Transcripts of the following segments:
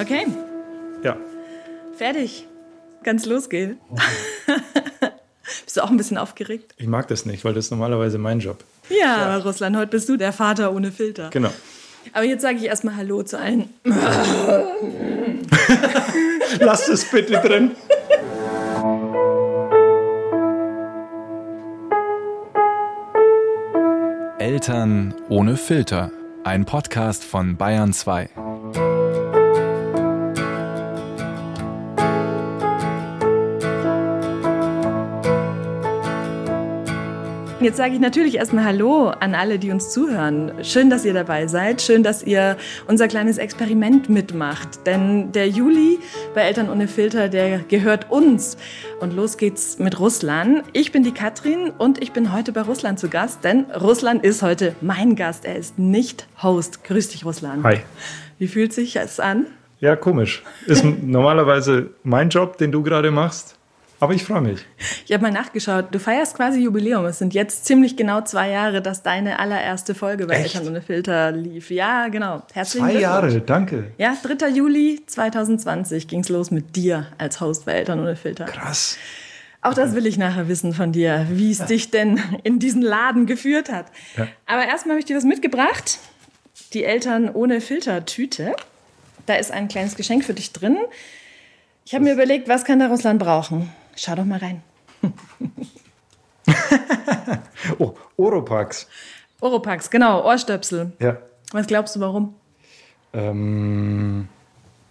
Okay, Ja. fertig. Kann's losgehen. Bist du auch ein bisschen aufgeregt? Ich mag das nicht, weil das ist normalerweise mein Job. Ja, aber Russland, heute bist du der Vater ohne Filter. Genau. Aber jetzt sage ich erstmal Hallo zu allen. Lass es bitte drin. Eltern ohne Filter. Ein Podcast von Bayern 2. Jetzt sage ich natürlich erstmal Hallo an alle, die uns zuhören. Schön, dass ihr dabei seid. Schön, dass ihr unser kleines Experiment mitmacht. Denn der Juli bei Eltern ohne Filter, der gehört uns. Und los geht's mit Russland. Ich bin die Katrin und ich bin heute bei Russland zu Gast, denn Russland ist heute mein Gast. Er ist nicht Host. Grüß dich, Russland. Hi. Wie fühlt sich es an? Ja, komisch. Ist normalerweise mein Job, den du gerade machst. Aber ich freue mich. Ich habe mal nachgeschaut. Du feierst quasi Jubiläum. Es sind jetzt ziemlich genau zwei Jahre, dass deine allererste Folge bei Echt? Eltern ohne Filter lief. Ja, genau. Herzlichen Zwei. Jahre, danke. Ja, 3. Juli 2020 ging's los mit dir als Host bei Eltern ohne Filter. Krass. Auch das will ich nachher wissen von dir, wie es dich denn in diesen Laden geführt hat. Ja. Aber erstmal habe ich dir was mitgebracht. Die Eltern ohne Filter-Tüte. Da ist ein kleines Geschenk für dich drin. Ich habe mir überlegt, was kann der Russland brauchen? Schau doch mal rein. Oh, Oropax. Oropax, genau, Ohrstöpsel. Ja. Was glaubst du, warum? Ähm,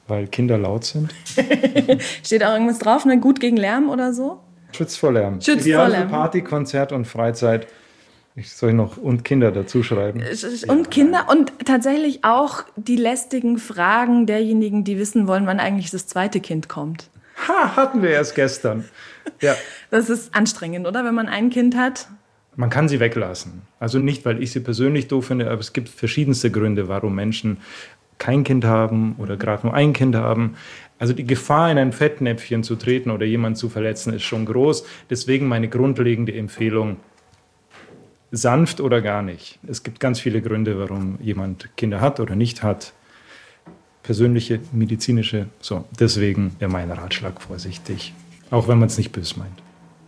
weil Kinder laut sind. Steht auch irgendwas drauf, ne? Gut gegen Lärm oder so? Schützt vor Lärm. Schützt Ideal vor Lärm. Party, Konzert und Freizeit. Ich soll noch und Kinder dazu schreiben. Und Kinder und tatsächlich auch die lästigen Fragen derjenigen, die wissen wollen, wann eigentlich das zweite Kind kommt. Ha, hatten wir erst gestern. Ja. Das ist anstrengend, oder? Wenn man ein Kind hat. Man kann sie weglassen. Also nicht, weil ich sie persönlich doof finde, aber es gibt verschiedenste Gründe, warum Menschen kein Kind haben oder gerade nur ein Kind haben. Also die Gefahr, in ein Fettnäpfchen zu treten oder jemanden zu verletzen, ist schon groß. Deswegen meine grundlegende Empfehlung, sanft oder gar nicht. Es gibt ganz viele Gründe, warum jemand Kinder hat oder nicht hat. Persönliche, medizinische. So, deswegen wäre mein Ratschlag vorsichtig. Auch wenn man es nicht böse meint.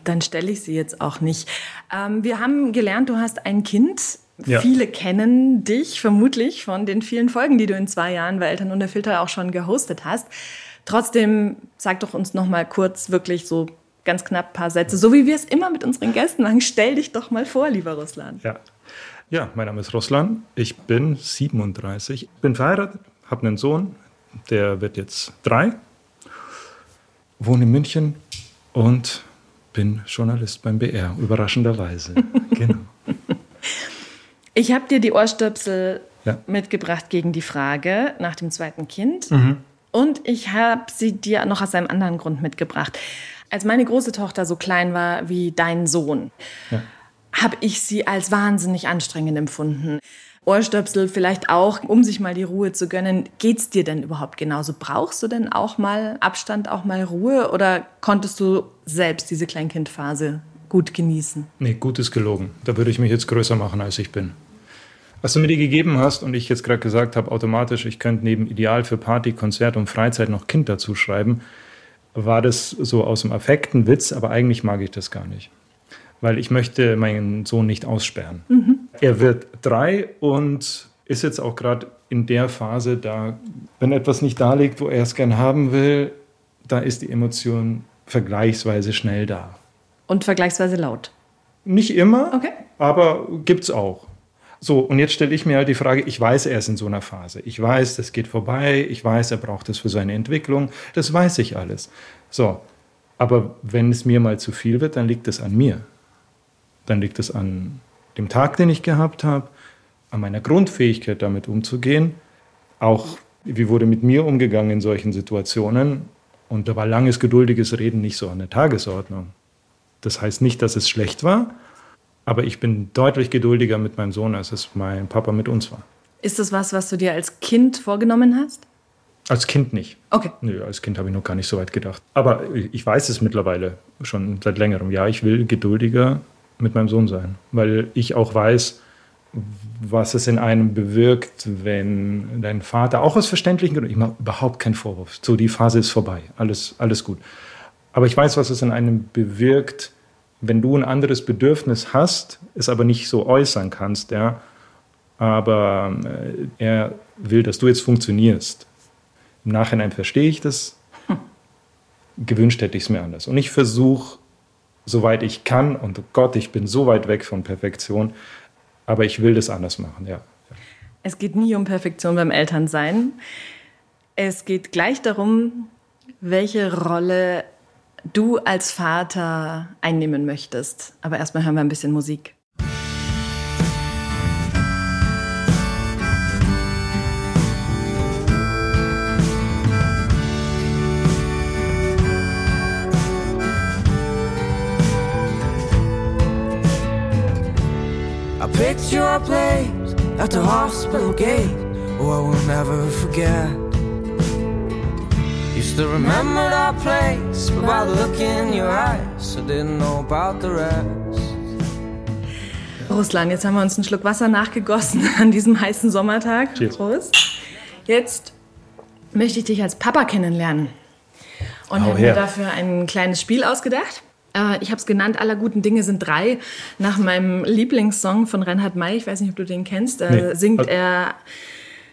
Dann stelle ich sie jetzt auch nicht. Ähm, wir haben gelernt, du hast ein Kind. Ja. Viele kennen dich vermutlich von den vielen Folgen, die du in zwei Jahren bei Eltern ohne Filter auch schon gehostet hast. Trotzdem sag doch uns noch mal kurz wirklich so ganz knapp ein paar Sätze, so wie wir es immer mit unseren Gästen machen. Stell dich doch mal vor, lieber Russland. Ja. ja, mein Name ist Russland. Ich bin 37, bin verheiratet, habe einen Sohn, der wird jetzt drei, wohne in München und bin Journalist beim BR, überraschenderweise. genau. Ich habe dir die Ohrstöpsel Ja. mitgebracht gegen die Frage nach dem zweiten Kind. Mhm. Und ich habe sie dir noch aus einem anderen Grund mitgebracht. Als meine große Tochter so klein war wie dein Sohn, Ja. habe ich sie als wahnsinnig anstrengend empfunden. Ohrstöpsel vielleicht auch, um sich mal die Ruhe zu gönnen. Geht's dir denn überhaupt genauso? Brauchst du denn auch mal Abstand, auch mal Ruhe? Oder konntest du selbst diese Kleinkindphase gut genießen? Nee, gut ist gelogen. Da würde ich mich jetzt größer machen, als ich bin. Was du mir die gegeben hast und ich jetzt gerade gesagt habe, automatisch, ich könnte neben Ideal für Party, Konzert und Freizeit noch Kind dazu schreiben, war das so aus dem Affekt ein Witz, aber eigentlich mag ich das gar nicht. Weil ich möchte meinen Sohn nicht aussperren. Er wird drei und ist jetzt auch gerade in der Phase, da, wenn etwas nicht da liegt, wo er es gern haben will, da ist die Emotion vergleichsweise schnell da. Und vergleichsweise laut. Nicht immer, Okay. aber gibt's auch. So, und jetzt stelle ich mir halt die Frage, ich weiß, er ist in so einer Phase. Ich weiß, das geht vorbei. Ich weiß, er braucht es für seine Entwicklung. Das weiß ich alles. So, aber wenn es mir mal zu viel wird, dann liegt es an mir. Dann liegt es an dem Tag, den ich gehabt habe, an meiner Grundfähigkeit, damit umzugehen. Auch, wie wurde mit mir umgegangen in solchen Situationen. Und da war langes, geduldiges Reden nicht so an der Tagesordnung. Das heißt nicht, dass es schlecht war, aber ich bin deutlich geduldiger mit meinem Sohn, als es mein Papa mit uns war. Ist das was, was du dir als Kind vorgenommen hast? Als Kind nicht. Okay. Nö, als Kind habe ich noch gar nicht so weit gedacht. Aber ich weiß es mittlerweile schon seit längerem. Ja, ich will geduldiger mit meinem Sohn sein, weil ich auch weiß, was es in einem bewirkt, wenn dein Vater auch aus verständlichen Gründen, ich mache überhaupt keinen Vorwurf, so die Phase ist vorbei, alles, alles gut. Aber ich weiß, was es in einem bewirkt, wenn du ein anderes Bedürfnis hast, es aber nicht so äußern kannst, ja, aber äh, er will, dass du jetzt funktionierst. Im Nachhinein verstehe ich das. Gewünscht hätte ich es mir anders. Und ich versuche, soweit ich kann, und oh Gott, ich bin so weit weg von Perfektion, aber ich will das anders machen, ja. Es geht nie um Perfektion beim Elternsein. Es geht gleich darum, welche Rolle du als Vater einnehmen möchtest. Aber erstmal hören wir ein bisschen Musik. I picture a place at the hospital gate. Oh, I will never forget. Used to remember that place, but by the look in your eyes, I didn't know about the rest. Russland, jetzt haben wir uns einen Schluck Wasser nachgegossen an diesem heißen Sommertag. Cheers. Prost. Jetzt möchte ich dich als Papa kennenlernen. Und Hau habe mir her. dafür ein kleines Spiel ausgedacht. Äh, Ich habe es genannt, aller guten Dinge sind drei, nach meinem Lieblingssong von Reinhard May. Ich weiß nicht, ob du den kennst. Da Nee. singt er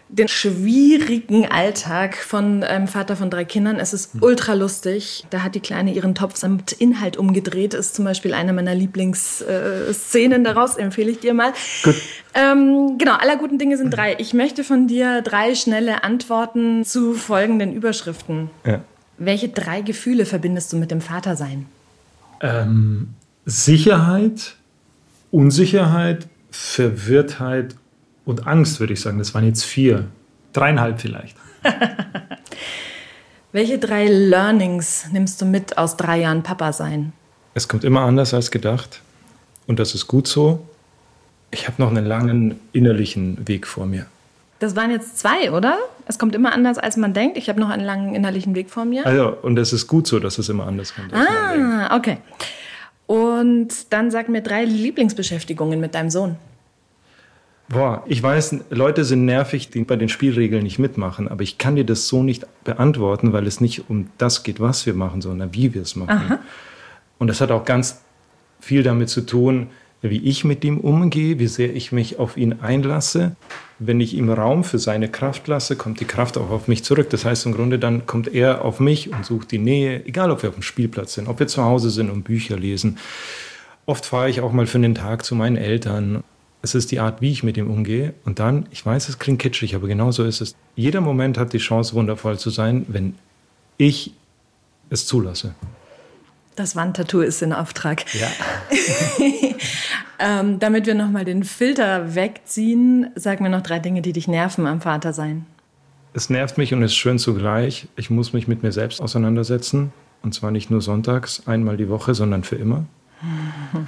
den schwierigen Alltag von einem Vater von drei Kindern. Es Hm. ist ultra lustig. Da hat die Kleine ihren Topf samt Inhalt umgedreht. Ist zum Beispiel eine meiner Lieblingsszenen daraus. Empfehle ich dir mal. Gut. Ähm, genau, aller guten Dinge sind drei. Ich möchte von dir drei schnelle Antworten zu folgenden Überschriften. ja. Welche drei Gefühle verbindest du mit dem Vatersein? Ähm, Sicherheit, Unsicherheit, Verwirrtheit und Angst, würde ich sagen. Das waren jetzt vier. Dreieinhalb vielleicht. Welche drei Learnings nimmst du mit aus drei Jahren Papa sein? Es kommt immer anders als gedacht. Und das ist gut so. Ich habe noch einen langen innerlichen Weg vor mir. Das waren jetzt zwei, oder? Es kommt immer anders, als man denkt. Ich habe noch einen langen innerlichen Weg vor mir. Also, und es ist gut so, dass es immer anders kommt. Ah, okay. Und dann sag mir drei Lieblingsbeschäftigungen mit deinem Sohn. Boah, ich weiß, Leute sind nervig, die bei den Spielregeln nicht mitmachen, aber ich kann dir das so nicht beantworten, weil es nicht um das geht, was wir machen, sondern wie wir es machen. Und das hat auch ganz viel damit zu tun, wie ich mit ihm umgehe, wie sehr ich mich auf ihn einlasse. Wenn ich ihm Raum für seine Kraft lasse, kommt die Kraft auch auf mich zurück. Das heißt im Grunde, dann kommt er auf mich und sucht die Nähe, egal ob wir auf dem Spielplatz sind, ob wir zu Hause sind und Bücher lesen. Oft fahre ich auch mal für einen Tag zu meinen Eltern. Es ist die Art, wie ich mit ihm umgehe. Und dann, ich weiß, es klingt kitschig, aber genau so ist es. Jeder Moment hat die Chance, wundervoll zu sein, wenn ich es zulasse. Das Wandtattoo ist in Auftrag. Ja. Ähm, damit wir nochmal den Filter wegziehen, sag mir noch drei Dinge, die dich nerven am Vatersein. Es nervt mich und ist schön zugleich. Ich muss mich mit mir selbst auseinandersetzen. Und zwar nicht nur sonntags, einmal die Woche, sondern für immer.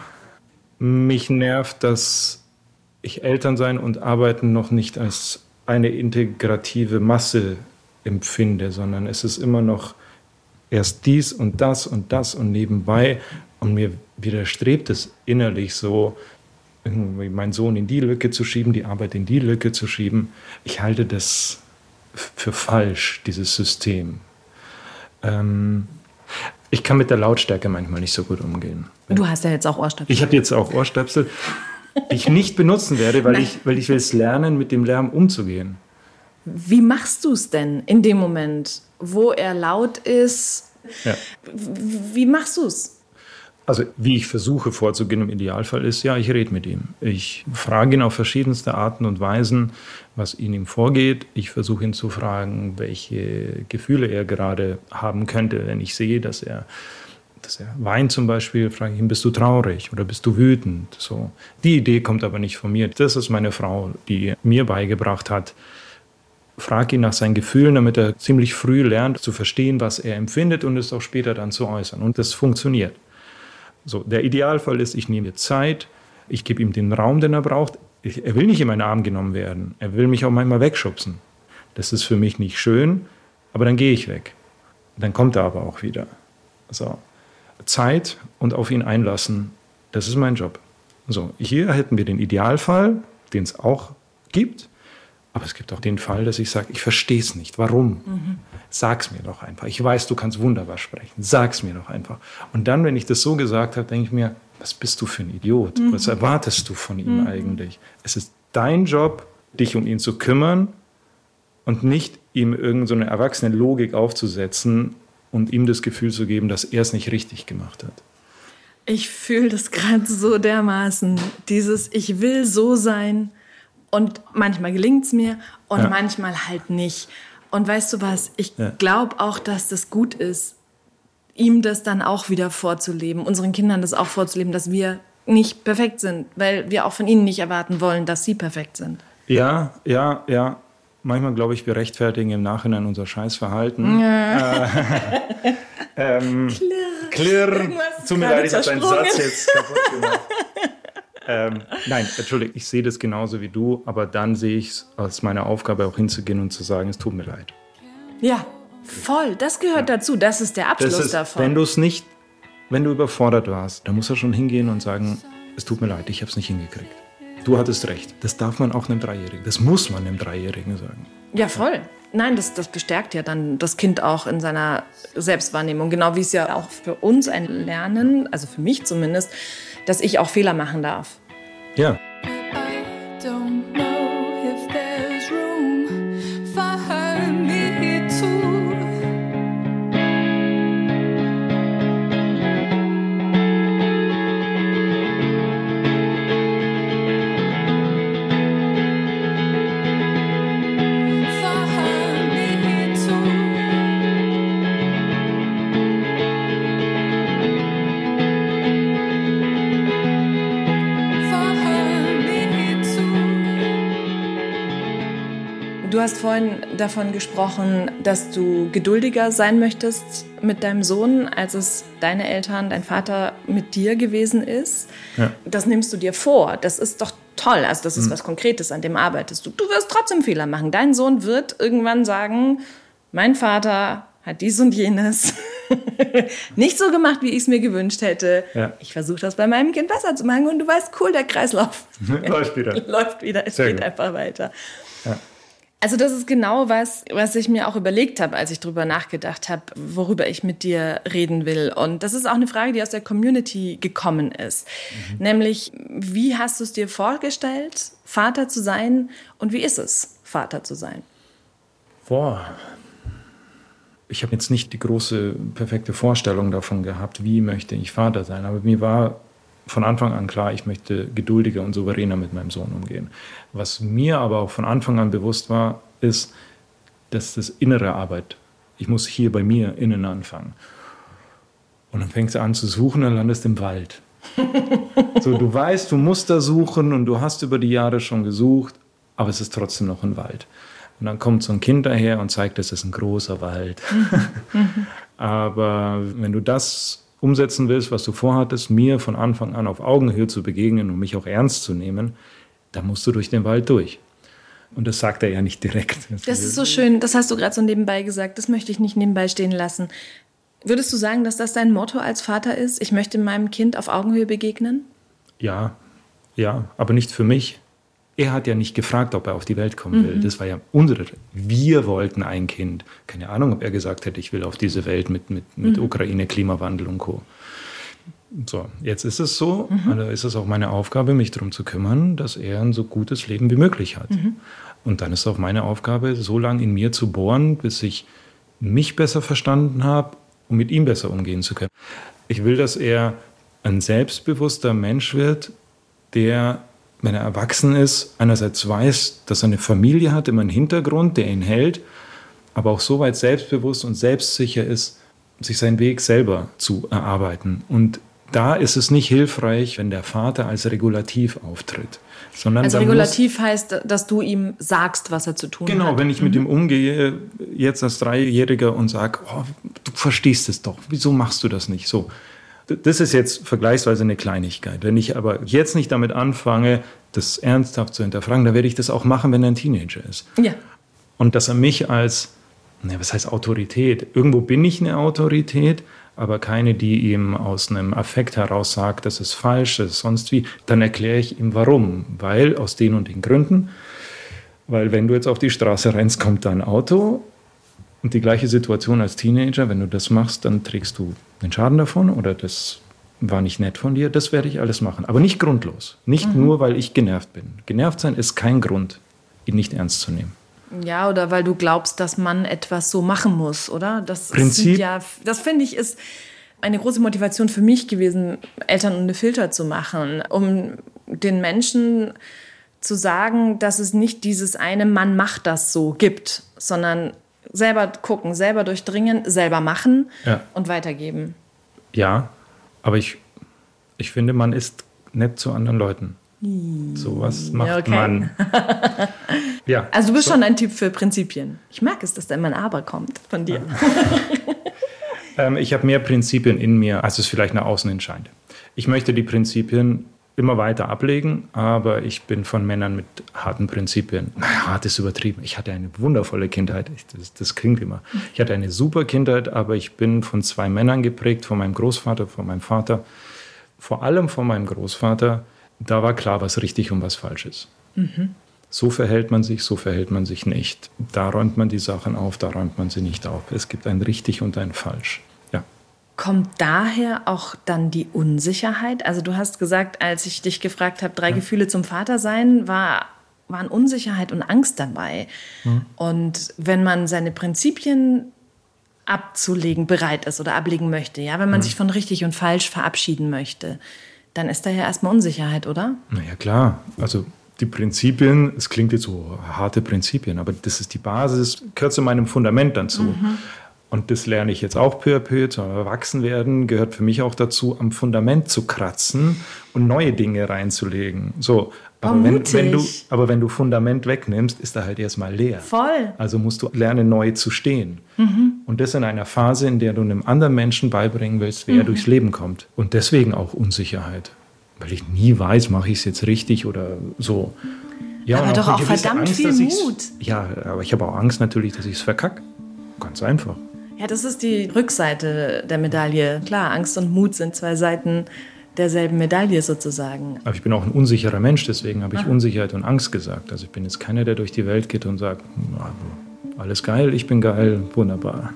Mich nervt, dass ich Elternsein und Arbeiten noch nicht als eine integrative Masse empfinde, sondern es ist immer noch erst dies und das und das und nebenbei. Und mir widerstrebt es innerlich so, irgendwie meinen Sohn in die Lücke zu schieben, die Arbeit in die Lücke zu schieben. Ich halte das für falsch, dieses System. Ähm, ich kann mit der Lautstärke manchmal nicht so gut umgehen. Du hast ja jetzt auch Ohrstöpsel. Ich habe jetzt auch Ohrstöpsel, die ich nicht benutzen werde, weil ich, weil ich will es lernen, mit dem Lärm umzugehen. Wie machst du es denn in dem Moment, wo er laut ist? Ja. Wie machst du es? Also wie ich versuche vorzugehen im Idealfall ist, ja, ich rede mit ihm. Ich frage ihn auf verschiedenste Arten und Weisen, was in ihm vorgeht. Ich versuche ihn zu fragen, welche Gefühle er gerade haben könnte, wenn ich sehe, dass er, dass er weint zum Beispiel, frage ich ihn, bist du traurig oder bist du wütend? So. Die Idee kommt aber nicht von mir. Das ist meine Frau, die mir beigebracht hat, frag ihn nach seinen Gefühlen, damit er ziemlich früh lernt zu verstehen, was er empfindet und es auch später dann zu äußern. Und das funktioniert. So, der Idealfall ist, ich nehme Zeit, ich gebe ihm den Raum, den er braucht. Ich, er will nicht in meinen Arm genommen werden. Er will mich auch manchmal wegschubsen. Das ist für mich nicht schön, aber dann gehe ich weg. Dann kommt er aber auch wieder. So. Zeit und auf ihn einlassen, das ist mein Job. So, hier hätten wir den Idealfall. den es auch gibt. Aber es gibt auch den Fall, dass ich sage, ich verstehe es nicht. Warum? Mhm. Sag's mir doch einfach. Ich weiß, du kannst wunderbar sprechen. Sag's mir doch einfach. Und dann, wenn ich das so gesagt habe, denke ich mir, was bist du für ein Idiot? Mhm. Was erwartest du von ihm mhm. eigentlich? Es ist dein Job, dich um ihn zu kümmern und nicht ihm irgendeine so erwachsene Logik aufzusetzen und ihm das Gefühl zu geben, dass er es nicht richtig gemacht hat. Ich fühle das gerade so dermaßen. Dieses, ich will so sein und manchmal gelingt es mir und ja. manchmal halt nicht. Und weißt du was, ich ja. glaube auch, dass das gut ist, ihm das dann auch wieder vorzuleben, unseren Kindern das auch vorzuleben, dass wir nicht perfekt sind, weil wir auch von ihnen nicht erwarten wollen, dass sie perfekt sind. Ja, ja, ja. Manchmal glaube ich, wir rechtfertigen im Nachhinein unser Scheißverhalten. Ja. Äh, ähm, klirr. Klirr. Tut mir leid, ich habe deinen Satz jetzt kaputt gemacht. ähm, nein, entschuldige, ich sehe das genauso wie du, aber dann sehe ich es als meine Aufgabe auch hinzugehen und zu sagen, es tut mir leid. Ja, voll. Das gehört ja. dazu. Das ist der Abschluss ist, davon. Wenn du es nicht, wenn du überfordert warst, dann musst du schon hingehen und sagen, es tut mir leid, ich habe es nicht hingekriegt. Du hattest recht. Das darf man auch einem Dreijährigen. Das muss man einem Dreijährigen sagen. Ja, voll. Nein, das, das bestärkt ja dann das Kind auch in seiner Selbstwahrnehmung. Genau wie es ja auch für uns ein Lernen, also für mich zumindest, dass ich auch Fehler machen darf. Ja. Du hast vorhin davon gesprochen, dass du geduldiger sein möchtest mit deinem Sohn, als es deine Eltern, dein Vater mit dir gewesen ist. Ja. Das nimmst du dir vor. Das ist doch toll. Also das ist mhm. was Konkretes, an dem arbeitest du. Du wirst trotzdem Fehler machen. Dein Sohn wird irgendwann sagen, mein Vater hat dies und jenes nicht so gemacht, wie ich es mir gewünscht hätte. Ja. Ich versuche das bei meinem Kind besser zu machen und du weißt, cool, der Kreislauf läuft wieder. läuft wieder, es Sehr geht gut. einfach weiter. Also das ist genau was, was ich mir auch überlegt habe, als ich darüber nachgedacht habe, worüber ich mit dir reden will. Und das ist auch eine Frage, die aus der Community gekommen ist. Mhm. Nämlich, wie hast du es dir vorgestellt, Vater zu sein und wie ist es, Vater zu sein? Boah. Ich habe jetzt nicht die große, perfekte Vorstellung davon gehabt, wie möchte ich Vater sein. Aber mir war von Anfang an klar, ich möchte geduldiger und souveräner mit meinem Sohn umgehen. Was mir aber auch von Anfang an bewusst war, ist, dass das innere Arbeit, ich muss hier bei mir innen anfangen. Und dann fängst du an zu suchen und landest im Wald. so, du weißt, du musst da suchen und du hast über die Jahre schon gesucht, aber es ist trotzdem noch ein Wald. Und dann kommt so ein Kind daher und zeigt, es ist ein großer Wald. aber wenn du das umsetzen willst, was du vorhattest, mir von Anfang an auf Augenhöhe zu begegnen und mich auch ernst zu nehmen, dann musst du durch den Wald durch. Und das sagt er ja nicht direkt. Das ist so schön, das hast du gerade so nebenbei gesagt, das möchte ich nicht nebenbei stehen lassen. Würdest du sagen, dass das dein Motto als Vater ist? Ich möchte meinem Kind auf Augenhöhe begegnen? Ja, ja, aber nicht für mich. Er hat ja nicht gefragt, ob er auf die Welt kommen will. Mhm. Das war ja unsere. Wir wollten ein Kind. Keine Ahnung, ob er gesagt hätte, ich will auf diese Welt mit, mit, mit mhm. Ukraine, Klimawandel und Co. So, jetzt ist es so, mhm. also ist es auch meine Aufgabe, mich darum zu kümmern, dass er ein so gutes Leben wie möglich hat. Mhm. Und dann ist es auch meine Aufgabe, so lange in mir zu bohren, bis ich mich besser verstanden habe, um mit ihm besser umgehen zu können. Ich will, dass er ein selbstbewusster Mensch wird, der wenn er erwachsen ist, einerseits weiß, dass er eine Familie hat, immer einen Hintergrund, der ihn hält, aber auch so weit selbstbewusst und selbstsicher ist, sich seinen Weg selber zu erarbeiten. Und da ist es nicht hilfreich, wenn der Vater als Regulativ auftritt. Sondern also Regulativ heißt, dass du ihm sagst, was er zu tun genau, hat. Genau, wenn ich mhm. mit ihm umgehe, jetzt als Dreijähriger und sage, oh, du verstehst es doch, wieso machst du das nicht so? Das ist jetzt vergleichsweise eine Kleinigkeit. Wenn ich aber jetzt nicht damit anfange, das ernsthaft zu hinterfragen, dann werde ich das auch machen, wenn er ein Teenager ist. Ja. Und dass er mich als, na, was heißt Autorität? Irgendwo bin ich eine Autorität, aber keine, die ihm aus einem Affekt heraus sagt, das ist falsch, das ist sonst wie. Dann erkläre ich ihm warum. Weil aus den und den Gründen. Weil wenn du jetzt auf die Straße rennst, kommt da ein Auto und die gleiche Situation als Teenager, wenn du das machst, dann trägst du den Schaden davon oder das war nicht nett von dir, das werde ich alles machen. Aber nicht grundlos. Nicht mhm. nur, weil ich genervt bin. Genervt sein ist kein Grund, ihn nicht ernst zu nehmen. Ja, oder weil du glaubst, dass man etwas so machen muss, oder? Das Prinzip. ja, das finde ich ist eine große Motivation für mich gewesen, Eltern ohne Filter zu machen, um den Menschen zu sagen, dass es nicht dieses eine Mann macht das so gibt, sondern selber gucken, selber durchdringen, selber machen Ja. und weitergeben. Ja, aber ich, ich finde, man ist nett zu anderen Leuten. So was macht okay. man. ja. Also du bist so. schon ein Typ für Prinzipien. Ich mag es, dass da immer ein Aber kommt von dir. Ähm, ich habe mehr Prinzipien in mir, als es vielleicht nach außen entscheidet. Ich möchte die Prinzipien immer weiter ablegen, aber ich bin von Männern mit harten Prinzipien. Naja, hart ist übertrieben. Ich hatte eine wundervolle Kindheit. Ich, das, das klingt immer. Ich hatte eine super Kindheit, aber ich bin von zwei Männern geprägt, von meinem Großvater, von meinem Vater. Vor allem von meinem Großvater. Da war klar, was richtig und was falsch ist. So verhält man sich, so verhält man sich nicht. Da räumt man die Sachen auf, da räumt man sie nicht auf. Es gibt ein richtig und ein falsch. Ja. Kommt daher auch dann die Unsicherheit? Also du hast gesagt, als ich dich gefragt habe, drei Gefühle zum Vatersein, war, waren Unsicherheit und Angst dabei. Und wenn man seine Prinzipien abzulegen bereit ist oder ablegen möchte, ja, wenn man sich von richtig und falsch verabschieden möchte, dann ist da ja erstmal Unsicherheit, oder? Naja, klar. Also die Prinzipien, es klingt jetzt so harte Prinzipien, aber das ist die Basis, gehört zu meinem Fundament dazu. Und das lerne ich jetzt auch peu à peu, zum Erwachsenwerden gehört für mich auch dazu, am Fundament zu kratzen und neue Dinge reinzulegen. So, aber, Oh, wenn, wenn du, aber wenn du Fundament wegnimmst, ist er halt erstmal leer. Voll. Also musst du lernen, neu zu stehen. Und das in einer Phase, in der du einem anderen Menschen beibringen willst, wie er durchs Leben kommt. Und deswegen auch Unsicherheit. Weil ich nie weiß, mache ich es jetzt richtig oder so. Ja, Aber doch auch gewisse verdammt viel dass ich's- Mut. Ja, aber ich habe auch Angst natürlich, dass ich es verkacke. Ganz einfach. Ja, das ist die Rückseite der Medaille. Klar, Angst und Mut sind zwei Seiten derselben Medaille sozusagen. Aber ich bin auch ein unsicherer Mensch, deswegen habe ich Unsicherheit und Angst gesagt. Also ich bin jetzt keiner, der durch die Welt geht und sagt, "Na, alles geil, ich bin geil, wunderbar.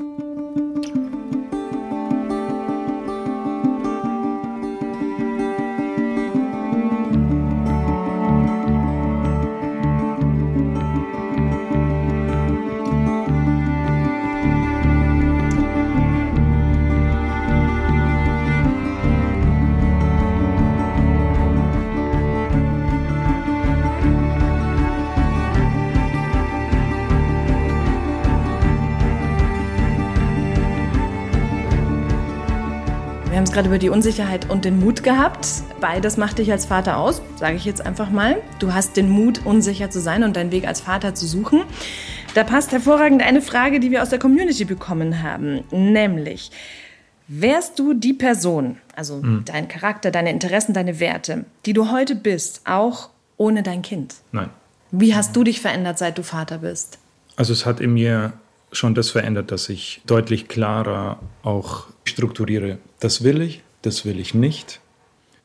Es gerade über die Unsicherheit und den Mut gehabt. Beides macht dich als Vater aus, sage ich jetzt einfach mal. Du hast den Mut, unsicher zu sein und deinen Weg als Vater zu suchen. Da passt hervorragend eine Frage, die wir aus der Community bekommen haben, nämlich, wärst du die Person, also dein Charakter, deine Interessen, deine Werte, die du heute bist, auch ohne dein Kind? Nein. Wie hast du dich verändert, seit du Vater bist? Also es hat in mir schon das verändert, dass ich deutlich klarer auch strukturiere. Das will ich, das will ich nicht.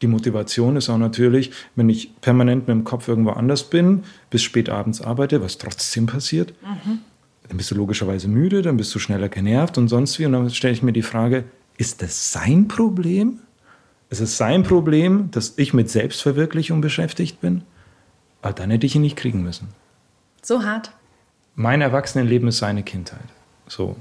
Die Motivation ist auch natürlich, wenn ich permanent mit dem Kopf irgendwo anders bin, bis spät abends arbeite, was trotzdem passiert, dann bist du logischerweise müde, dann bist du schneller genervt und sonst wie. Und dann stelle ich mir die Frage, ist das sein Problem? Ist es sein Problem, dass ich mit Selbstverwirklichung beschäftigt bin? Aber dann hätte ich ihn nicht kriegen müssen So hart. Mein Erwachsenenleben ist seine Kindheit. So.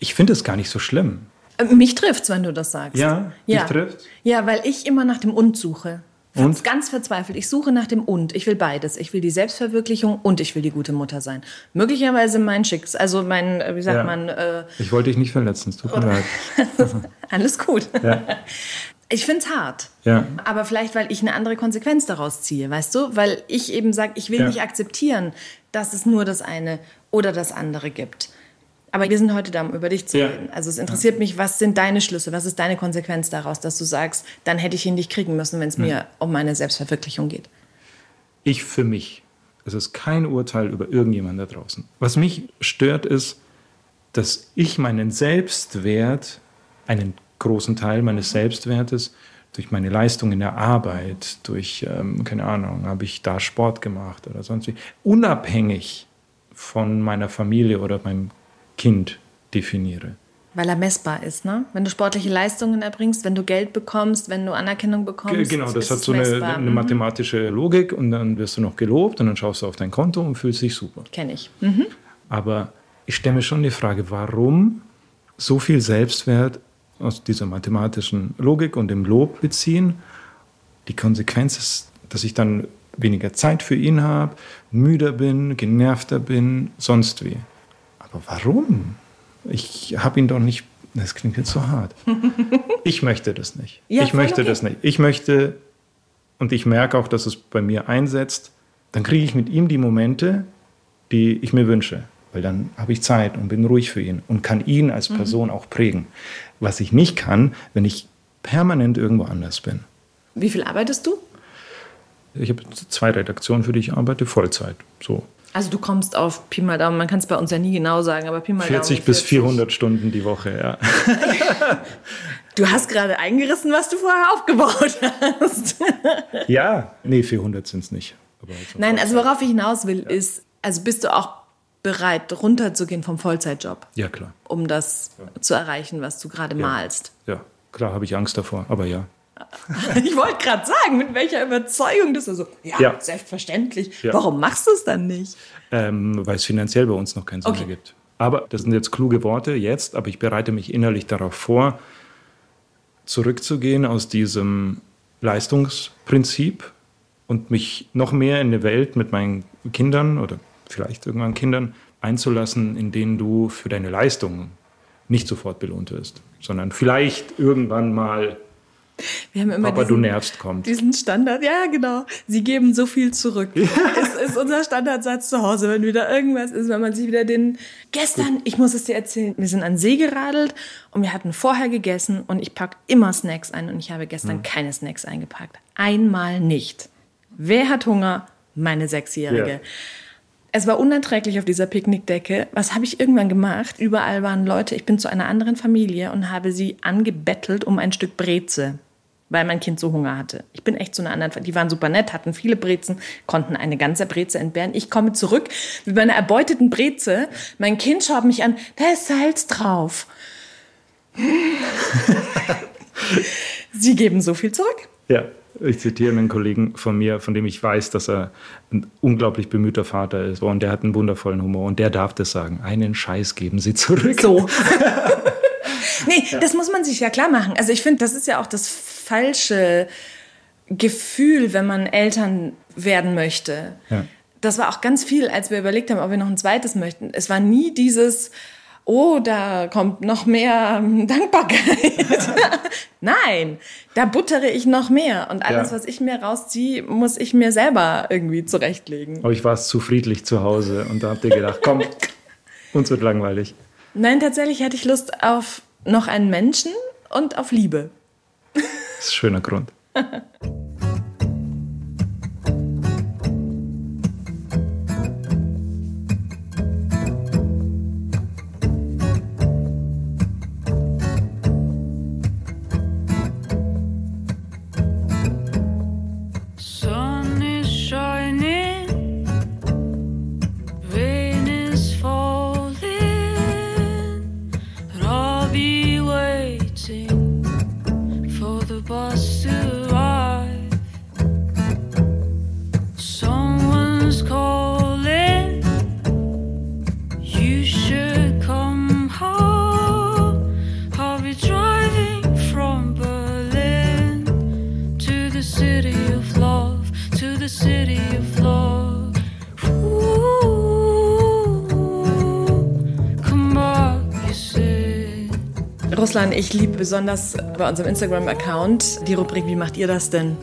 Ich finde es gar nicht so schlimm. Äh, Mich trifft's, wenn du das sagst. Ja, dich trifft's? Ja, weil ich immer nach dem Und suche. Und? Ganz verzweifelt. Ich suche nach dem Und. Ich will beides. Ich will die Selbstverwirklichung und ich will die gute Mutter sein. Möglicherweise mein Schicks, also mein, äh, wie sagt Ja. man, äh, Ich wollte dich nicht verletzen, es tut mir leid. alles gut. Ja. Ich find's hart. Ja. Aber vielleicht, weil ich eine andere Konsequenz daraus ziehe, weißt du? Weil ich eben sage, ich will Ja. nicht akzeptieren, dass es nur das eine oder das andere gibt. Aber wir sind heute da, um über dich zu Ja. reden. Also es interessiert mich, was sind deine Schlüsse, was ist deine Konsequenz daraus, dass du sagst, dann hätte ich ihn nicht kriegen müssen, wenn es mir um meine Selbstverwirklichung geht. Ich für mich. Es ist kein Urteil über irgendjemanden da draußen. Was mich stört, ist, dass ich meinen Selbstwert einen großen Teil meines Selbstwertes durch meine Leistung in der Arbeit, durch, ähm, keine Ahnung, habe ich da Sport gemacht oder sonst wie, unabhängig von meiner Familie oder meinem Kind definiere. Weil er messbar ist, ne? Wenn du sportliche Leistungen erbringst, wenn du Geld bekommst, wenn du Anerkennung bekommst. Genau, das hat so eine, eine Mhm. mathematische Logik und dann wirst du noch gelobt und dann schaust du auf dein Konto und fühlst dich super. Kenn ich. Mhm. Aber ich stelle mir schon die Frage, warum so viel Selbstwert aus dieser mathematischen Logik und dem Lob beziehen. Die Konsequenz ist, dass ich dann weniger Zeit für ihn habe, müder bin, genervter bin, sonst wie. Aber warum? Ich habe ihn doch nicht. Das klingt jetzt so hart. Ich möchte das nicht. Ja, ich möchte okay. das nicht. Ich möchte, und ich merke auch, dass es bei mir einsetzt, dann kriege ich mit ihm die Momente, die ich mir wünsche. Weil dann habe ich Zeit und bin ruhig für ihn und kann ihn als Mhm. Person auch prägen. Was ich nicht kann, wenn ich permanent irgendwo anders bin. Wie viel arbeitest du? Ich habe zwei Redaktionen, für die ich arbeite, Vollzeit. So Also du kommst auf Pi mal Daumen, man kann es bei uns ja nie genau sagen, aber Pi mal 40 Daumen. bis 400 Stunden die Woche, ja. Du hast gerade eingerissen, was du vorher aufgebaut hast. Ja, nee, 400 sind es nicht. Aber halt so Nein, also worauf ich hinaus will, ist, also bist du auch bereit, runterzugehen vom Vollzeitjob, Ja, klar. um das zu erreichen, was du gerade malst? Ja, klar habe ich Angst davor, aber ja. Ich wollte gerade sagen, mit welcher Überzeugung das ist. So, ja, Ja. selbstverständlich. Ja. Warum machst du es dann nicht? ähm, weil es finanziell bei uns noch keinen Sinn Okay. mehr gibt. Aber das sind jetzt kluge Worte jetzt, aber ich bereite mich innerlich darauf vor, zurückzugehen aus diesem Leistungsprinzip und mich noch mehr in eine Welt mit meinen Kindern oder vielleicht irgendwann Kindern einzulassen, in denen du für deine Leistung nicht sofort belohnt wirst, sondern vielleicht irgendwann mal Wir haben immer Papa, du diesen, nervst kommt. diesen Standard. Ja, genau. Sie geben so viel zurück. Das ist unser Standardsatz zu Hause, wenn wieder irgendwas ist, wenn man sich wieder den. Gestern, ich muss es dir erzählen, wir sind an See geradelt und wir hatten vorher gegessen und ich packe immer Snacks ein und ich habe gestern Hm. keine Snacks eingepackt. Einmal nicht. Wer hat Hunger? Meine Sechsjährige. Ja. Es war unerträglich auf dieser Picknickdecke. Was habe ich irgendwann gemacht? Überall waren Leute. Ich bin zu einer anderen Familie und habe sie angebettelt um ein Stück Breze, weil mein Kind so Hunger hatte. Ich bin echt zu einer anderen Familie. Die waren super nett, hatten viele Brezen, konnten eine ganze Breze entbehren. Ich komme zurück mit meiner erbeuteten Breze. Mein Kind schaut mich an. Da ist Salz drauf. sie geben so viel zurück. Ja, ich zitiere einen Kollegen von mir, von dem ich weiß, dass er ein unglaublich bemühter Vater ist und der hat einen wundervollen Humor und der darf das sagen. Einen Scheiß geben Sie zurück. So. nee, das muss man sich ja klar machen. Also ich finde, das ist ja auch das falsche Gefühl, wenn man Eltern werden möchte. Ja. Das war auch ganz viel, als wir überlegt haben, ob wir noch ein zweites möchten. Es war nie dieses, oh, da kommt noch mehr ähm, Dankbarkeit. Nein, da buttere ich noch mehr. Und alles, Ja. was ich mir rausziehe, muss ich mir selber irgendwie zurechtlegen. Aber ich war zu friedlich zu Hause und da habt ihr gedacht, komm, uns wird langweilig. Nein, tatsächlich hätte ich Lust auf noch einen Menschen und auf Liebe. Das ist ein schöner Grund. Russland, ich liebe besonders bei unserem Instagram-Account die Rubrik Wie macht ihr das denn?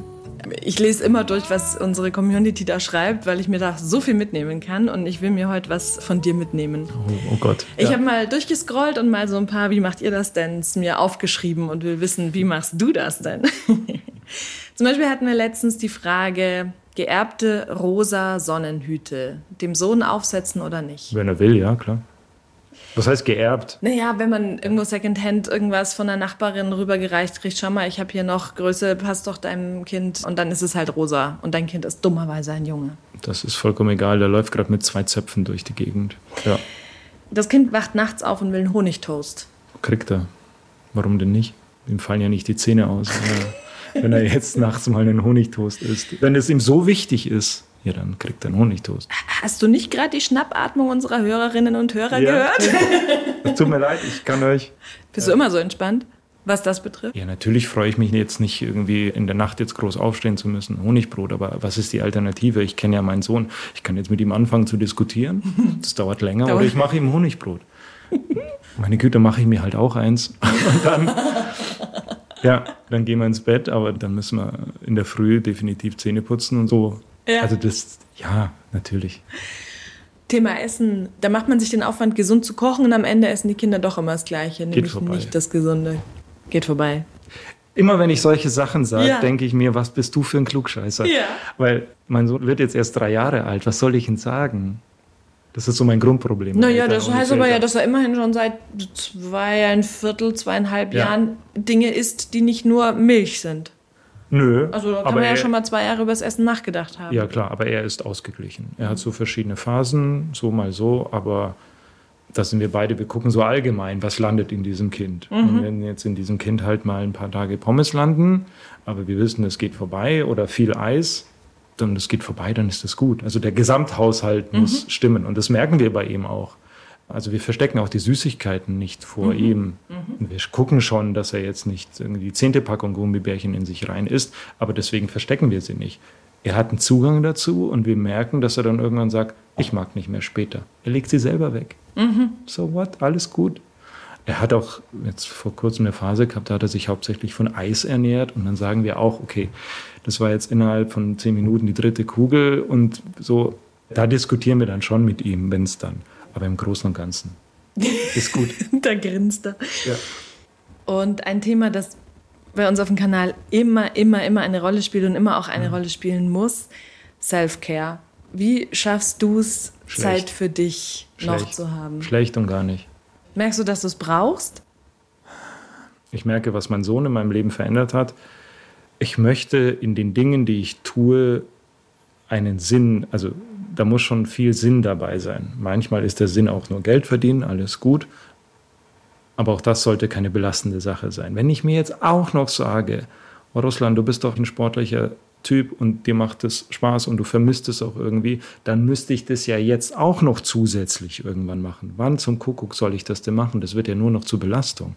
Ich lese immer durch, was unsere Community da schreibt, weil ich mir da so viel mitnehmen kann und ich will mir heute was von dir mitnehmen. Oh, oh Gott. Ich Ja. habe mal durchgescrollt und mal so ein paar Wie macht ihr das denn mir aufgeschrieben und will wissen, wie machst du das denn? Zum Beispiel hatten wir letztens die Frage, geerbte rosa Sonnenhüte, dem Sohn aufsetzen oder nicht? Wenn er will, ja, klar. Was heißt geerbt? Naja, wenn man irgendwo Secondhand irgendwas von der Nachbarin rübergereicht kriegt, schau mal, ich habe hier noch Größe, passt doch deinem Kind. Und dann ist es halt rosa. Und dein Kind ist dummerweise ein Junge. Das ist vollkommen egal. Der läuft gerade mit zwei Zöpfen durch die Gegend. Ja, Das Kind wacht nachts auf und will einen Honigtoast. kriegt er. Warum denn nicht? Ihm fallen ja nicht die Zähne aus. wenn er- wenn er jetzt nachts mal einen Honigtoast isst. Wenn es ihm so wichtig ist, ja, dann kriegt er einen Honigtoast. Hast du nicht gerade die Schnappatmung unserer Hörerinnen und Hörer Ja. gehört? Tut mir leid, ich kann euch. Bist du immer so entspannt, was das betrifft? Ja, natürlich freue ich mich jetzt nicht irgendwie in der Nacht jetzt groß aufstehen zu müssen. Honigbrot, aber was ist die Alternative? Ich kenne ja meinen Sohn. Ich kann jetzt mit ihm anfangen zu diskutieren. Das dauert länger. Dauert. Oder ich mache ihm Honigbrot. Meine Güte, mache ich mir halt auch eins. Und dann, ja, dann gehen wir ins Bett, aber dann müssen wir in der Früh definitiv Zähne putzen und so. Ja. Also das, ja, natürlich. Thema Essen, da macht man sich den Aufwand, gesund zu kochen und am Ende essen die Kinder doch immer das Gleiche, nämlich vorbei. nicht das Gesunde. Geht vorbei. Immer wenn ich solche Sachen sage, Ja. denke ich mir, was bist du für ein Klugscheißer? Ja. Weil mein Sohn wird jetzt erst drei Jahre alt. Was soll ich ihm sagen? Das ist so mein Grundproblem. Naja, das heißt aber ja, dass er immerhin schon seit zwei, ein Viertel, zweieinhalb Ja. Jahren Dinge isst, die nicht nur Milch sind. Nö. Also da kann man ja er, schon mal zwei Jahre über das Essen nachgedacht haben. Ja, klar, aber er ist ausgeglichen. Er hat so verschiedene Phasen, so mal so, aber da sind wir beide, wir gucken so allgemein, was landet in diesem Kind. Und wenn jetzt in diesem Kind halt mal ein paar Tage Pommes landen, aber wir wissen, es geht vorbei oder viel Eis, dann es geht vorbei, dann ist das gut. Also der Gesamthaushalt muss stimmen und das merken wir bei ihm auch. Also wir verstecken auch die Süßigkeiten nicht vor ihm. Und Wir gucken schon, dass er jetzt nicht irgendwie die zehnte Packung Gummibärchen in sich rein isst, aber deswegen verstecken wir sie nicht. Er hat einen Zugang dazu und wir merken, dass er dann irgendwann sagt, ich mag nicht mehr später. Er legt sie selber weg. So what, alles gut. Er hat auch jetzt vor kurzem eine Phase gehabt, da hat er sich hauptsächlich von Eis ernährt und dann sagen wir auch, okay, das war jetzt innerhalb von zehn Minuten die dritte Kugel und so, da diskutieren wir dann schon mit ihm, wenn es dann, aber im Großen und Ganzen ist gut. da grinst er. Ja. Und ein Thema, das bei uns auf dem Kanal immer, immer, immer eine Rolle spielt und immer auch eine Mhm. Rolle spielen muss, Self-Care. Wie schaffst du es. Zeit für dich noch Schlecht. zu haben? Schlecht und gar nicht. Merkst du, dass du es brauchst? Ich merke, was mein Sohn in meinem Leben verändert hat. Ich möchte in den Dingen, die ich tue, einen Sinn, also da muss schon viel Sinn dabei sein. Manchmal ist der Sinn auch nur Geld verdienen, alles gut. Aber auch das sollte keine belastende Sache sein. Wenn ich mir jetzt auch noch sage, oh Russland, du bist doch ein sportlicher Typ und dir macht es Spaß und du vermisst es auch irgendwie, dann müsste ich das ja jetzt auch noch zusätzlich irgendwann machen. Wann zum Kuckuck soll ich das denn machen? Das wird ja nur noch zur Belastung.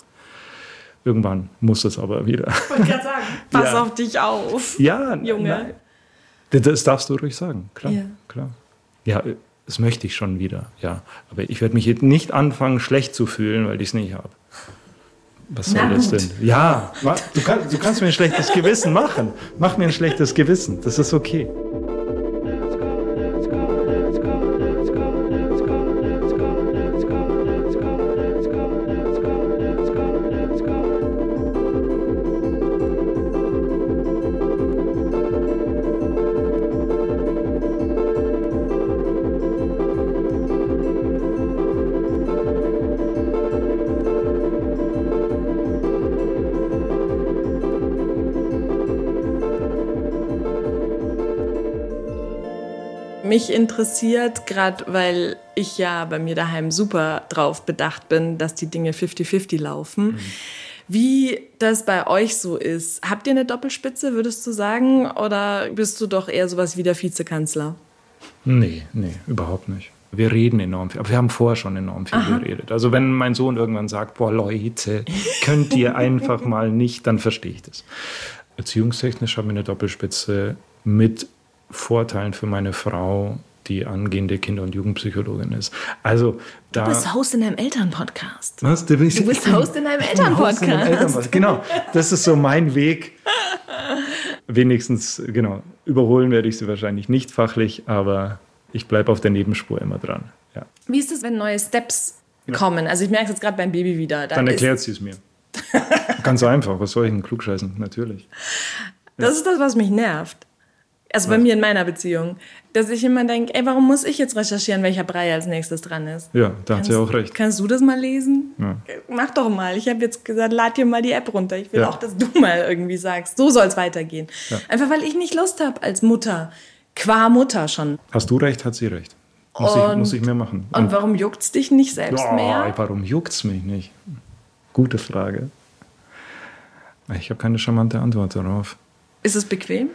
Irgendwann muss es aber wieder. Ich wollte gerade sagen, pass Ja. auf dich auf. Ja, Junge. nein. Das- darfst du ruhig sagen, klar. Ja. klar. Ja, das möchte ich schon wieder, ja. Aber ich werde mich jetzt nicht anfangen, schlecht zu fühlen, weil ich es nicht habe. Was soll Na das gut. denn? Ja, du, kann, du kannst mir ein schlechtes Gewissen machen. Mach mir ein schlechtes Gewissen. Das ist okay. Mich interessiert, gerade weil ich ja bei mir daheim super drauf bedacht bin, dass die Dinge 50-50 laufen. Wie das bei euch so ist. Habt ihr eine Doppelspitze, würdest du sagen? Oder bist du doch eher sowas wie der Vizekanzler? Nee, nee, überhaupt nicht. Wir reden enorm viel, aber wir haben vorher schon enorm viel geredet. Also wenn mein Sohn irgendwann sagt, boah Leute, könnt ihr einfach mal nicht, dann verstehe ich das. Erziehungstechnisch haben wir eine Doppelspitze mit Vorteilen für meine Frau, die angehende Kinder- und Jugendpsychologin ist. Also da... Du bist Host in einem Elternpodcast. Was? Du bist, Du bist Host in einem Elternpodcast. Elternpodcast. Genau, das ist so mein Weg. Wenigstens, genau, überholen werde ich sie wahrscheinlich nicht fachlich, aber ich bleibe auf der Nebenspur immer dran. Ja. Wie ist es, wenn neue Steps kommen? Also ich merke es jetzt gerade beim Baby wieder. Dann ist- erklärt sie es mir. Ganz einfach, was soll ich denn klugscheißen? Natürlich. Das ist das, was mich nervt. Also bei mir in meiner Beziehung. Dass ich immer denke, ey, warum muss ich jetzt recherchieren, welcher Brei als nächstes dran ist? Ja, da hat sie auch recht. Kannst du das mal lesen? Ja. Mach doch mal. Ich habe jetzt gesagt, lad dir mal die App runter. Ich will Ja. auch, dass du mal irgendwie sagst, so soll es weitergehen. Einfach weil ich nicht Lust habe als Mutter. Qua Mutter schon. Hast du recht, hat sie recht. Muss, ich, Und- muss ich mehr machen. Und warum juckt's dich nicht selbst Ja, mehr? warum juckt's mich nicht? Gute Frage. Ich habe keine charmante Antwort darauf. Ist es bequem?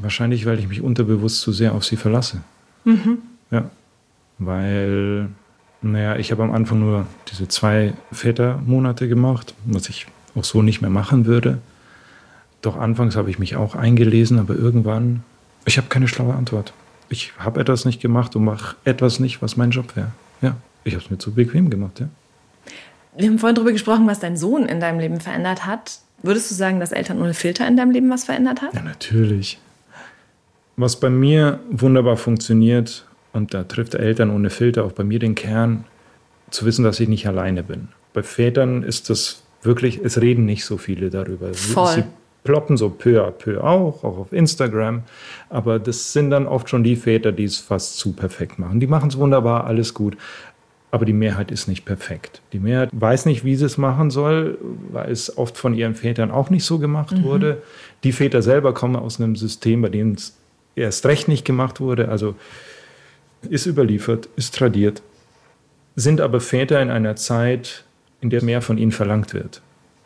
Wahrscheinlich, weil ich mich unterbewusst zu sehr auf sie verlasse. Ja. Weil, naja, ich habe am Anfang nur diese zwei Vätermonate gemacht, was ich auch so nicht mehr machen würde. Doch anfangs habe ich mich auch eingelesen, aber irgendwann, ich habe keine schlaue Antwort. Ich habe etwas nicht gemacht und mache etwas nicht, was mein Job wäre. Ja, ich habe es mir zu bequem gemacht, ja. Wir haben vorhin darüber gesprochen, was dein Sohn in deinem Leben verändert hat. Würdest du sagen, dass Eltern ohne Filter in deinem Leben was verändert hat? Ja, natürlich. Was bei mir wunderbar funktioniert, und da trifft Eltern ohne Filter auch bei mir den Kern, zu wissen, dass ich nicht alleine bin. Bei Vätern ist das wirklich, es reden nicht so viele darüber. Sie- Voll. Sie ploppen so peu à peu auch, auch auf Instagram. Aber das sind dann oft schon die Väter, die es fast zu perfekt machen. Die machen es wunderbar, alles gut. Aber die Mehrheit ist nicht perfekt. Die Mehrheit weiß nicht, wie sie es machen soll, weil es oft von ihren Vätern auch nicht so gemacht wurde. Die Väter selber kommen aus einem System, bei dem es erst recht nicht gemacht wurde. Also ist überliefert, ist tradiert, sind aber Väter in einer Zeit, in der mehr von ihnen verlangt wird.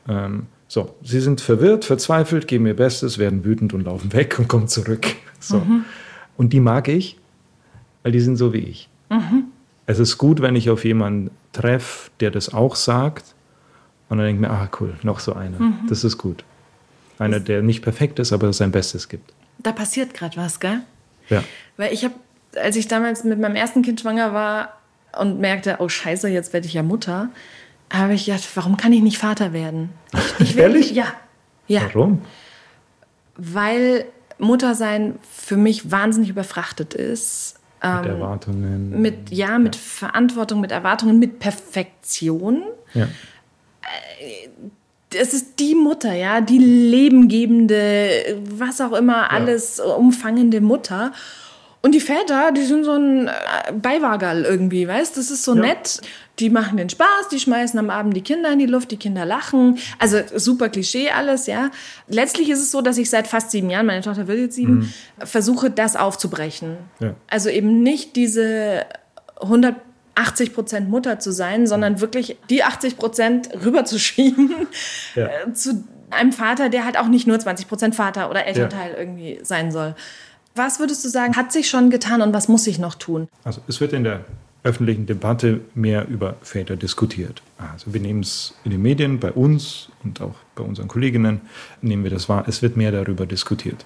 Ähm, so, sie sind verwirrt, verzweifelt, geben ihr Bestes, werden wütend und laufen weg und kommen zurück. So. Und die mag ich, weil die sind so wie ich. Es ist gut, wenn ich auf jemanden treffe, der das auch sagt. Und dann denke ich mir, ah cool, noch so einer. Das ist gut. Einer, der nicht perfekt ist, aber sein Bestes gibt. Da passiert gerade was, gell? Ja. Weil ich habe, als ich damals mit meinem ersten Kind schwanger war und merkte, oh Scheiße, jetzt werde ich ja Mutter, habe ich gedacht, warum kann ich nicht Vater werden? Ich, ich will, Ehrlich? Ja. Ja. Warum? Weil Muttersein für mich wahnsinnig überfrachtet ist. Mit Erwartungen. Mit, ja, mit Verantwortung, mit Erwartungen, mit Perfektion. ja. es ist die Mutter, ja, die lebengebende, was auch immer, alles umfangende Mutter. Und die Väter, die sind so ein äh, Beiwagerl irgendwie, weißt? Das ist so Ja. nett. Die machen den Spaß, die schmeißen am Abend die Kinder in die Luft, die Kinder lachen. Also super Klischee alles, ja. Letztlich ist es so, dass ich seit fast sieben Jahren, meine Tochter wird jetzt sieben, versuche, das aufzubrechen. Ja. Also eben nicht diese 180 Prozent Mutter zu sein, sondern wirklich die 80 Prozent rüberzuschieben Ja. äh, zu einem Vater, der halt auch nicht nur 20 Prozent Vater oder Elternteil irgendwie sein soll. Was würdest du sagen, hat sich schon getan und was muss sich noch tun? Also es wird in der öffentlichen Debatte mehr über Väter diskutiert. Also wir nehmen es in den Medien, bei uns und auch bei unseren Kolleginnen nehmen wir das wahr. Es wird mehr darüber diskutiert.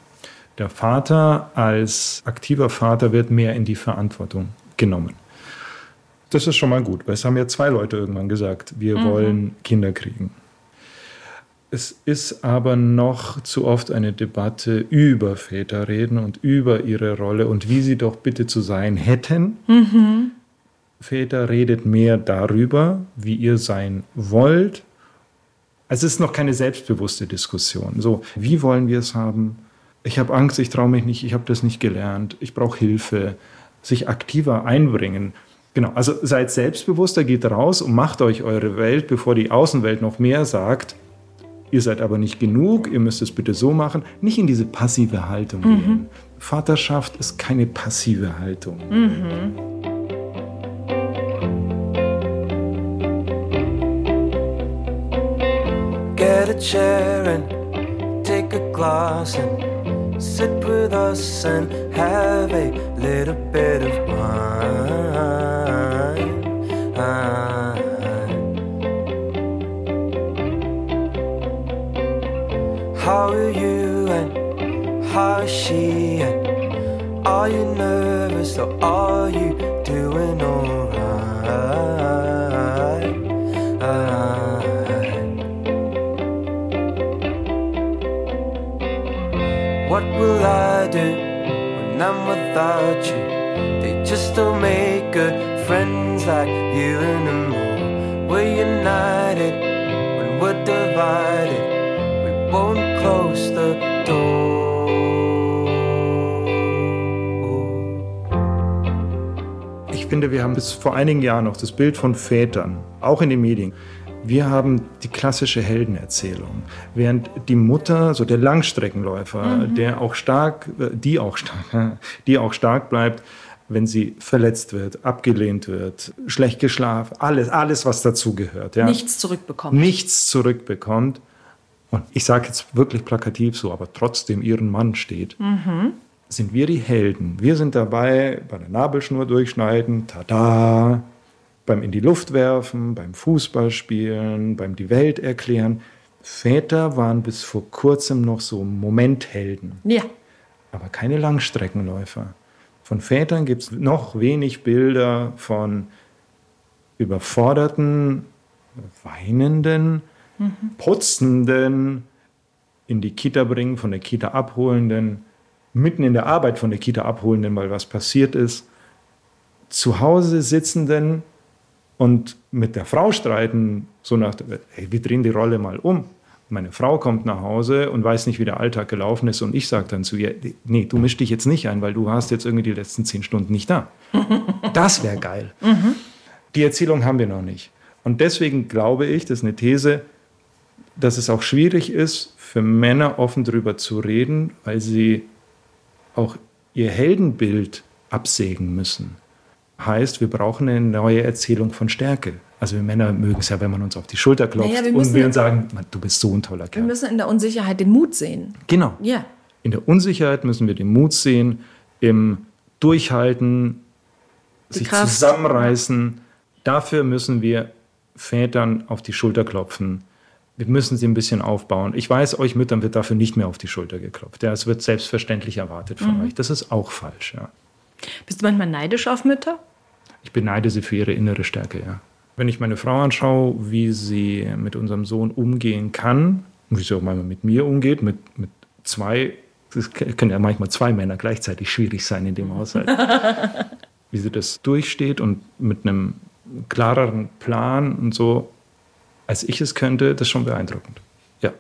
Der Vater als aktiver Vater wird mehr in die Verantwortung genommen. Das ist schon mal gut, weil es haben ja zwei Leute irgendwann gesagt, wir wollen Kinder kriegen. Es ist aber noch zu oft eine Debatte über Väter reden und über ihre Rolle und wie sie doch bitte zu sein hätten. Väter redet mehr darüber, wie ihr sein wollt. Es ist noch keine selbstbewusste Diskussion. So, wie wollen wir es haben? Ich habe Angst, ich traue mich nicht, ich habe das nicht gelernt, ich brauche Hilfe, sich aktiver einbringen. Genau, also seid selbstbewusster, geht raus und macht euch eure Welt, bevor die Außenwelt noch mehr sagt. Ihr seid aber nicht genug, ihr müsst es bitte so machen. Nicht in diese passive Haltung gehen. Vaterschaft ist keine passive Haltung. Get a chair and take a glass and sit with us and have a little bit of wine. How are you and how is she and are you nervous or are you doing alright? will I do when I'm without you? They just don't make good friends like you anymore. We're united when we're divided. We won't close the door. Ich finde, wir haben bis vor einigen Jahren noch das Bild von Vätern, auch in den Medien, wir haben die klassische Heldenerzählung, während die Mutter, so der Langstreckenläufer, der auch stark, äh, die auch stark, die auch stark bleibt, wenn sie verletzt wird, abgelehnt wird, schlecht geschlafen, alles, alles, was dazugehört. Ja. Nichts zurückbekommen. Nichts zurückbekommt. Und ich sage jetzt wirklich plakativ so, aber trotzdem ihren Mann steht, sind wir die Helden. Wir sind dabei bei der Nabelschnur durchschneiden, tada, beim in die Luft werfen, beim Fußballspielen, beim die Welt erklären. Väter waren bis vor kurzem noch so Momenthelden Ja. aber keine Langstreckenläufer. Von Vätern gibt es noch wenig Bilder von überforderten, weinenden, putzenden, in die Kita bringen, von der Kita abholenden, mitten in der Arbeit von der Kita abholenden, weil was passiert ist, zu Hause sitzenden und mit der Frau streiten, so nach, hey, wir drehen die Rolle mal um. Meine Frau kommt nach Hause und weiß nicht, wie der Alltag gelaufen ist und ich sage dann zu ihr, nee, du misch dich jetzt nicht ein, weil du warst jetzt irgendwie die letzten zehn Stunden nicht da. Das wäre geil. Die Erzählung haben wir noch nicht. Und deswegen glaube ich, das ist eine These, dass es auch schwierig ist, für Männer offen darüber zu reden, weil sie auch ihr Heldenbild absägen müssen. Heißt, wir brauchen eine neue Erzählung von Stärke. Also wir Männer mögen es ja, wenn man uns auf die Schulter klopft Naja, wir und wir uns sagen, "Mann, du bist so ein toller Wir Kerl. müssen in der Unsicherheit den Mut sehen. Genau. Ja. In der Unsicherheit müssen wir den Mut sehen, im Durchhalten, Die sich Kraft. zusammenreißen. Dafür müssen wir Vätern auf die Schulter klopfen. Wir müssen sie ein bisschen aufbauen. Ich weiß, euch Müttern wird dafür nicht mehr auf die Schulter geklopft. Ja, es wird selbstverständlich erwartet von Mhm. euch. Das ist auch falsch. Ja. Bist du manchmal neidisch auf Mütter? Ich beneide sie für ihre innere Stärke, ja. Wenn ich meine Frau anschaue, wie sie mit unserem Sohn umgehen kann, wie sie auch manchmal mit mir umgeht, mit, mit zwei, es können ja manchmal zwei Männer gleichzeitig schwierig sein in dem Haushalt, wie sie das durchsteht und mit einem klareren Plan und so, als ich es könnte, das ist schon beeindruckend. Ja.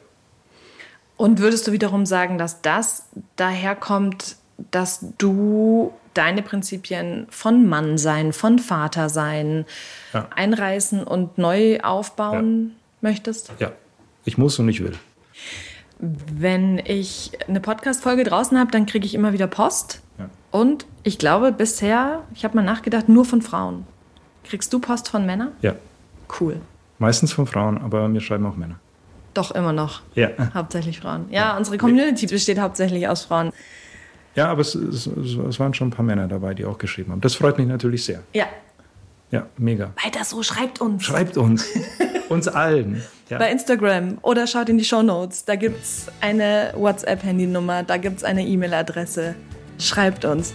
Und würdest du wiederum sagen, dass das daherkommt, dass du deine Prinzipien von Mann sein, von Vater sein, Ja. einreißen und neu aufbauen möchtest? Ja. Ich muss und ich will. Wenn ich eine Podcast-Folge draußen habe, dann kriege ich immer wieder Post. Ja. Und ich glaube bisher, ich habe mal nachgedacht, nur von Frauen. Kriegst du Post von Männern? Ja. Cool. Meistens von Frauen, aber mir schreiben auch Männer. Doch immer noch. Ja. Hauptsächlich Frauen. Ja, unsere Community besteht hauptsächlich aus Frauen. Ja, aber es, es, es waren schon ein paar Männer dabei, die auch geschrieben haben. Das freut mich natürlich sehr. Ja. Ja, mega. Weiter so, schreibt uns. Schreibt uns. uns allen. Ja. Bei Instagram oder schaut in die Show Notes. Da gibt es eine WhatsApp-Handynummer, da gibt es eine E-Mail-Adresse. Schreibt uns.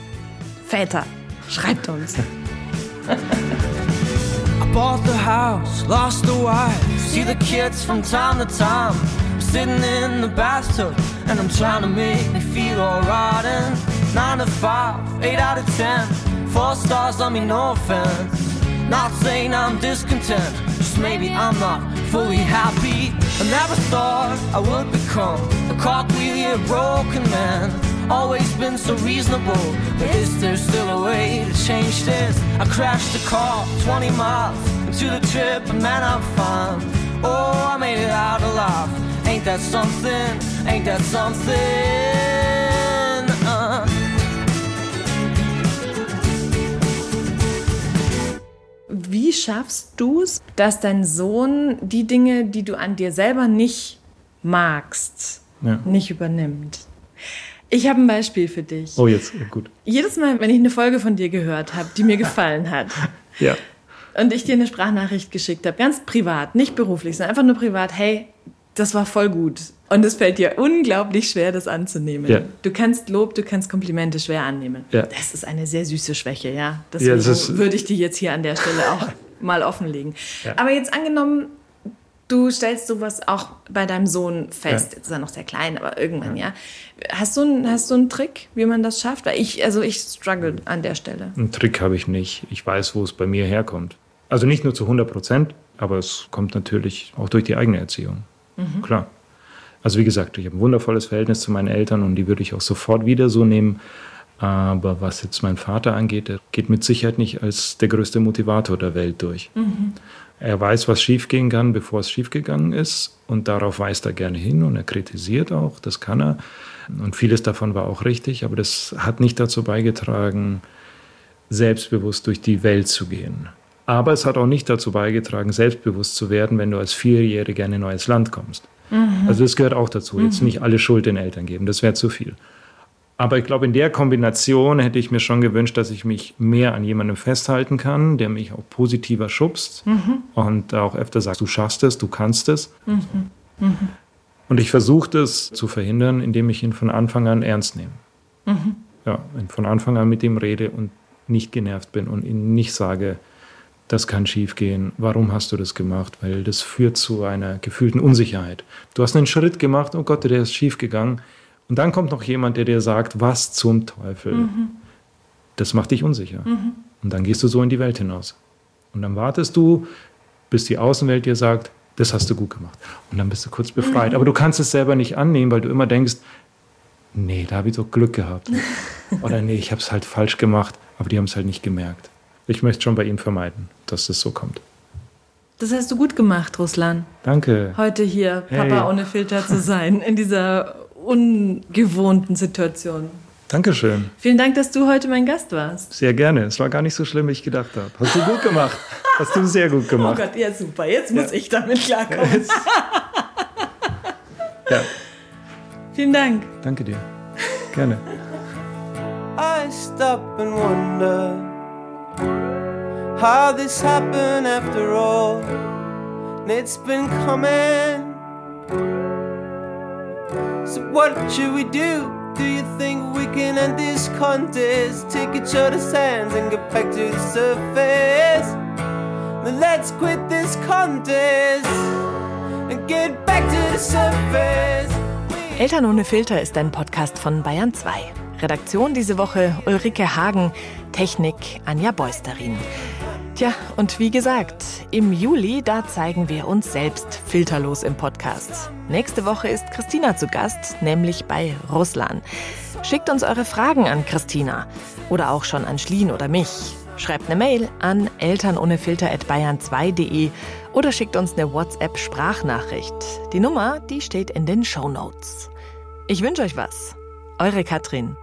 Väter, schreibt uns. I bought the house, lost the wife. See the kids from time to time. I'm sitting in the bathtub and I'm trying to make me feel alright. And nine to five, eight out of ten, four stars on me, no offense. Not saying I'm discontent, just maybe I'm not fully happy. I never thought I would become a cogwheel, broken man. Always been so reasonable, but is there still a way to change this? I crashed the car 20 miles into the trip, and man, I'm fine. Oh, I made it out alive. Ain't that something? Ain't that something? Uh. Wie schaffst du es, dass dein Sohn die Dinge, die du an dir selber nicht magst, Ja. nicht übernimmt? Ich habe ein Beispiel für dich. Oh, jetzt, gut. Jedes Mal, wenn ich eine Folge von dir gehört habe, die mir gefallen hat, Ja. und ich dir eine Sprachnachricht geschickt habe, ganz privat, nicht beruflich, sondern einfach nur privat, hey, das war voll gut. Und es fällt dir unglaublich schwer, das anzunehmen. Ja. Du kannst Lob, du kannst Komplimente schwer annehmen. Ja. Das ist eine sehr süße Schwäche, ja. Deswegen Ja, das würde ich die jetzt hier an der Stelle auch mal offenlegen. Aber jetzt angenommen, du stellst sowas auch bei deinem Sohn fest. Jetzt ist er noch sehr klein, aber irgendwann, ja. Hast du, einen, hast du einen Trick, wie man das schafft? Weil ich, also ich struggle an der Stelle. Einen Trick habe ich nicht. Ich weiß, wo es bei mir herkommt. Also nicht nur zu 100 Prozent, aber es kommt natürlich auch durch die eigene Erziehung. Klar. Also wie gesagt, ich habe ein wundervolles Verhältnis zu meinen Eltern und die würde ich auch sofort wieder so nehmen. Aber was jetzt mein Vater angeht, er geht mit Sicherheit nicht als der größte Motivator der Welt durch. Er weiß, was schiefgehen kann, bevor es schiefgegangen ist. Und darauf weist er gerne hin und er kritisiert auch, das kann er. Und vieles davon war auch richtig, aber das hat nicht dazu beigetragen, selbstbewusst durch die Welt zu gehen. Aber es hat auch nicht dazu beigetragen, selbstbewusst zu werden, wenn du als Vierjähriger in ein neues Land kommst. Also das gehört auch dazu. Jetzt nicht alle Schuld den Eltern geben, das wäre zu viel. Aber ich glaube, in der Kombination hätte ich mir schon gewünscht, dass ich mich mehr an jemandem festhalten kann, der mich auch positiver schubst und auch öfter sagt, du schaffst es, du kannst es. Und ich versuche das zu verhindern, indem ich ihn von Anfang an ernst nehme. Ja, und von Anfang an mit ihm rede und nicht genervt bin und ihm nicht sage, das kann schiefgehen, warum hast du das gemacht? Weil das führt zu einer gefühlten Unsicherheit. Du hast einen Schritt gemacht, oh Gott, der ist schiefgegangen. Und dann kommt noch jemand, der dir sagt, was zum Teufel. Das macht dich unsicher. Und dann gehst du so in die Welt hinaus. Und dann wartest du, bis die Außenwelt dir sagt, das hast du gut gemacht. Und dann bist du kurz befreit. Aber du kannst es selber nicht annehmen, weil du immer denkst, nee, da habe ich doch Glück gehabt. Oder nee, ich habe es halt falsch gemacht, aber die haben es halt nicht gemerkt. Ich möchte schon bei ihm vermeiden, dass das so kommt. Das hast du gut gemacht, Ruslan. Danke. Heute hier Hey. Papa ohne Filter zu sein, in dieser ungewohnten Situation. Dankeschön. Vielen Dank, dass du heute mein Gast warst. Sehr gerne. Es war gar nicht so schlimm, wie ich gedacht habe. Hast du gut gemacht. Hast du sehr gut Oh gemacht. Gott, ja super, jetzt muss ich damit klarkommen. Ja, Vielen Dank. danke dir. Gerne. I stop and wonder how this happened after all. And it's been coming. So, what should we do? Do you think we can end this contest? Take each other's hands and get back to the surface. Then let's quit this contest and get back to the surface. Eltern ohne Filter ist ein Podcast von Bayern 2. Redaktion diese Woche Ulrike Hagen, Technik Anja Beusterin. Tja, und wie gesagt, im Juli, da zeigen wir uns selbst filterlos im Podcast. Nächste Woche ist Christina zu Gast, nämlich bei Ruslan. Schickt uns eure Fragen an Christina oder auch schon an Schlien oder mich. Schreibt eine Mail an elternohnefilter.bayern2.de oder schickt uns eine WhatsApp-Sprachnachricht. Die Nummer, die steht in den Shownotes. Ich wünsche euch was. Eure Katrin.